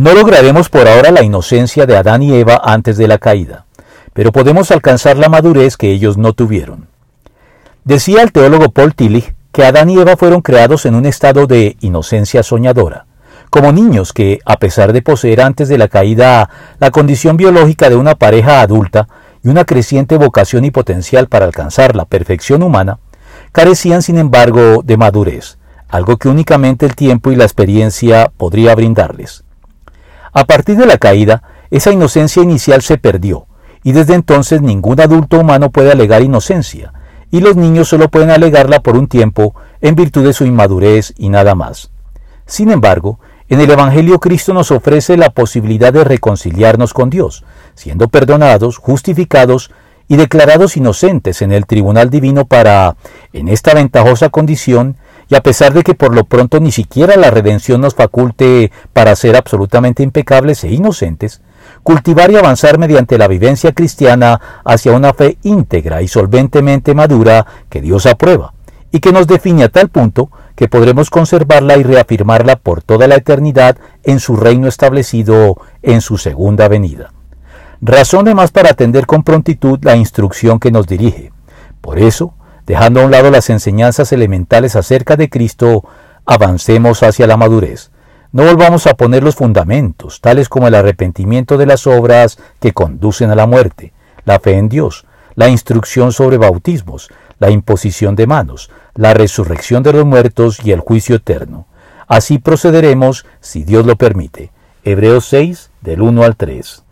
No lograremos por ahora la inocencia de Adán y Eva antes de la caída, pero podemos alcanzar la madurez que ellos no tuvieron. Decía el teólogo Paul Tillich que Adán y Eva fueron creados en un estado de inocencia soñadora, como niños que, a pesar de poseer antes de la caída la condición biológica de una pareja adulta y una creciente vocación y potencial para alcanzar la perfección humana, carecían sin embargo de madurez, algo que únicamente el tiempo y la experiencia podría brindarles. A partir de la caída, esa inocencia inicial se perdió, y desde entonces ningún adulto humano puede alegar inocencia, y los niños solo pueden alegarla por un tiempo en virtud de su inmadurez y nada más. Sin embargo, en el Evangelio Cristo nos ofrece la posibilidad de reconciliarnos con Dios, siendo perdonados, justificados y declarados inocentes en el tribunal divino para, en esta ventajosa condición, y a pesar de que por lo pronto ni siquiera la redención nos faculte para ser absolutamente impecables e inocentes, cultivar y avanzar mediante la vivencia cristiana hacia una fe íntegra y solventemente madura que Dios aprueba, y que nos define a tal punto que podremos conservarla y reafirmarla por toda la eternidad en su reino establecido en su segunda venida. Razón de más para atender con prontitud la instrucción que nos dirige. Por eso, dejando a un lado las enseñanzas elementales acerca de Cristo, avancemos hacia la madurez, no volvamos a poner los fundamentos, tales como el arrepentimiento de las obras que conducen a la muerte, la fe en Dios, la instrucción sobre bautismos, la imposición de manos, la resurrección de los muertos y el juicio eterno. Así procederemos si Dios lo permite. Hebreos 6, del 1 al 3.